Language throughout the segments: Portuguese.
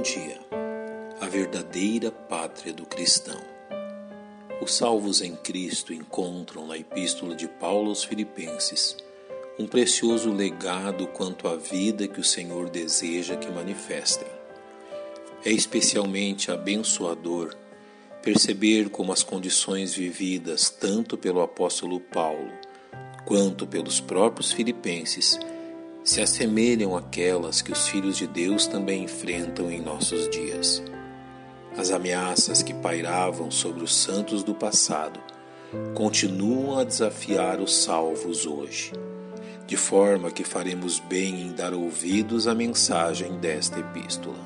Bom dia, a verdadeira pátria do cristão. Os salvos em Cristo encontram na Epístola de Paulo aos Filipenses um precioso legado quanto à vida que o Senhor deseja que manifestem. É especialmente abençoador perceber como as condições vividas tanto pelo apóstolo Paulo quanto pelos próprios filipenses se assemelham àquelas que os filhos de Deus também enfrentam em nossos dias. As ameaças que pairavam sobre os santos do passado continuam a desafiar os salvos hoje, de forma que faremos bem em dar ouvidos à mensagem desta epístola.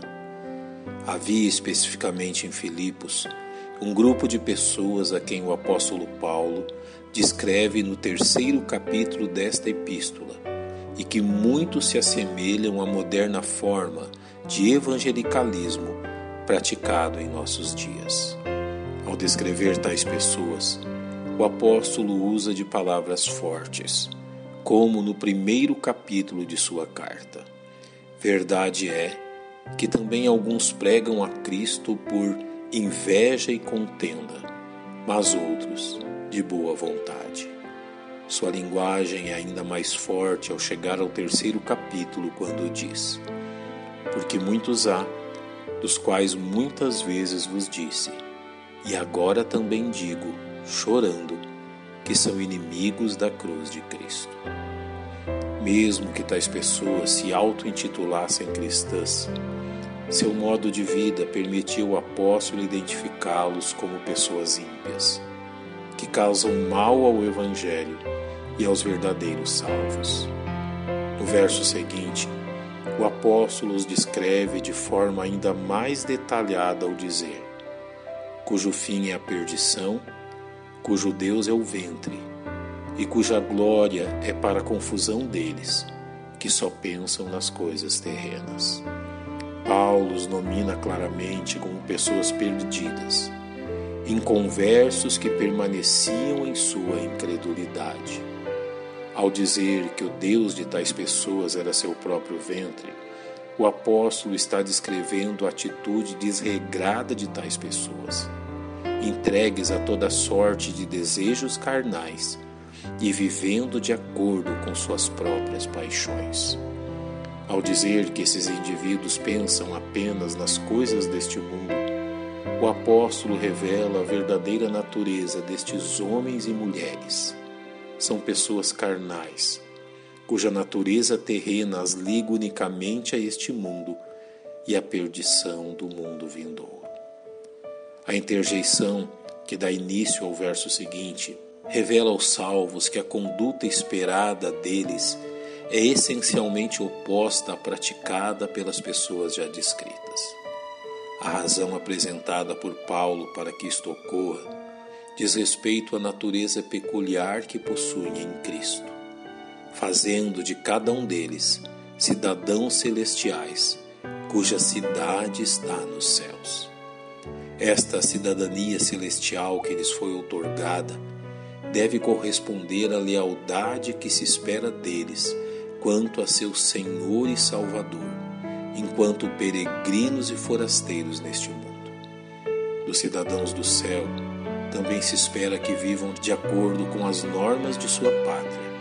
Havia especificamente em Filipos um grupo de pessoas a quem o apóstolo Paulo descreve no terceiro capítulo desta epístola e que muito se assemelham à moderna forma de evangelicalismo praticado em nossos dias. Ao descrever tais pessoas, o apóstolo usa de palavras fortes, como no primeiro capítulo de sua carta. Verdade é que também alguns pregam a Cristo por inveja e contenda, mas outros de boa vontade. Sua linguagem é ainda mais forte ao chegar ao terceiro capítulo, quando diz: Porque muitos há, dos quais muitas vezes vos disse, e agora também digo, chorando, que são inimigos da cruz de Cristo. Mesmo que tais pessoas se auto-intitulassem cristãs, seu modo de vida permitiu o apóstolo identificá-los como pessoas ímpias, que causam mal ao Evangelho e aos verdadeiros salvos. No verso seguinte, o apóstolo os descreve de forma ainda mais detalhada ao dizer: cujo fim é a perdição, cujo Deus é o ventre, e cuja glória é para a confusão deles, que só pensam nas coisas terrenas. Paulo os nomina claramente como pessoas perdidas, inconversos que permaneciam em sua incredulidade. Ao dizer que o Deus de tais pessoas era seu próprio ventre, o apóstolo está descrevendo a atitude desregrada de tais pessoas, entregues a toda sorte de desejos carnais e vivendo de acordo com suas próprias paixões. Ao dizer que esses indivíduos pensam apenas nas coisas deste mundo, o apóstolo revela a verdadeira natureza destes homens e mulheres são pessoas carnais, cuja natureza terrena as liga unicamente a este mundo e à perdição do mundo vindouro. A interjeição que dá início ao verso seguinte revela aos salvos que a conduta esperada deles é essencialmente oposta à praticada pelas pessoas já descritas. A razão apresentada por Paulo para que isto ocorra diz respeito à natureza peculiar que possuem em Cristo, fazendo de cada um deles cidadãos celestiais, cuja cidade está nos céus. Esta cidadania celestial que lhes foi outorgada deve corresponder à lealdade que se espera deles quanto a seu Senhor e Salvador, enquanto peregrinos e forasteiros neste mundo. Dos cidadãos do céu, também se espera que vivam de acordo com as normas de sua pátria,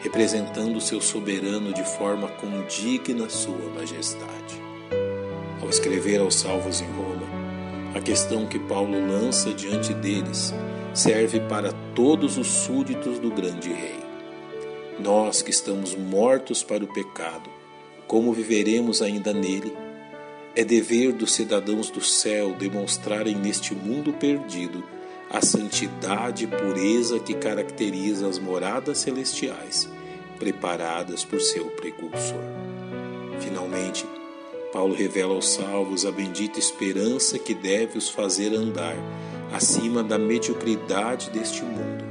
representando seu soberano de forma condigna sua majestade. Ao escrever aos salvos em Roma, a questão que Paulo lança diante deles serve para todos os súditos do grande rei. Nós que estamos mortos para o pecado, como viveremos ainda nele? É dever dos cidadãos do céu demonstrarem neste mundo perdido a santidade e pureza que caracteriza as moradas celestiais preparadas por seu precursor. Finalmente, Paulo revela aos salvos a bendita esperança que deve os fazer andar acima da mediocridade deste mundo,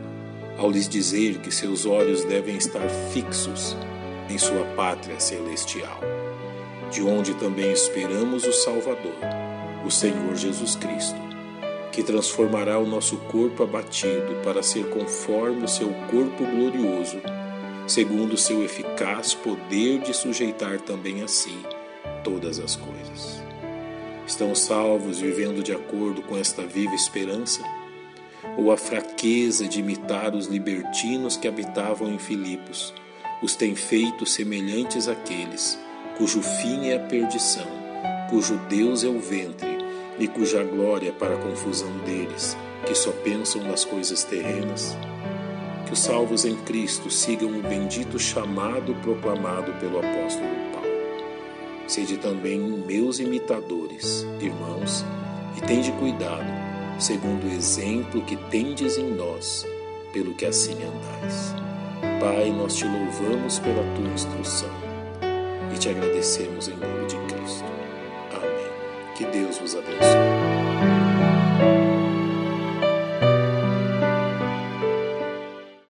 ao lhes dizer que seus olhos devem estar fixos em sua pátria celestial, de onde também esperamos o Salvador, o Senhor Jesus Cristo que transformará o nosso corpo abatido para ser conforme o seu corpo glorioso, segundo o seu eficaz poder de sujeitar também a si todas as coisas. Estão salvos vivendo de acordo com esta viva esperança? Ou a fraqueza de imitar os libertinos que habitavam em Filipos os tem feito semelhantes àqueles cujo fim é a perdição, cujo Deus é o ventre e cuja glória é para a confusão deles, que só pensam nas coisas terrenas? Que os salvos em Cristo sigam o bendito chamado proclamado pelo apóstolo Paulo. Sede também meus imitadores, irmãos, e tende cuidado, segundo o exemplo que tendes em nós, pelo que assim andais. Pai, nós te louvamos pela tua instrução e te agradecemos em nome de Cristo. Amém. Que Deus vos abençoe.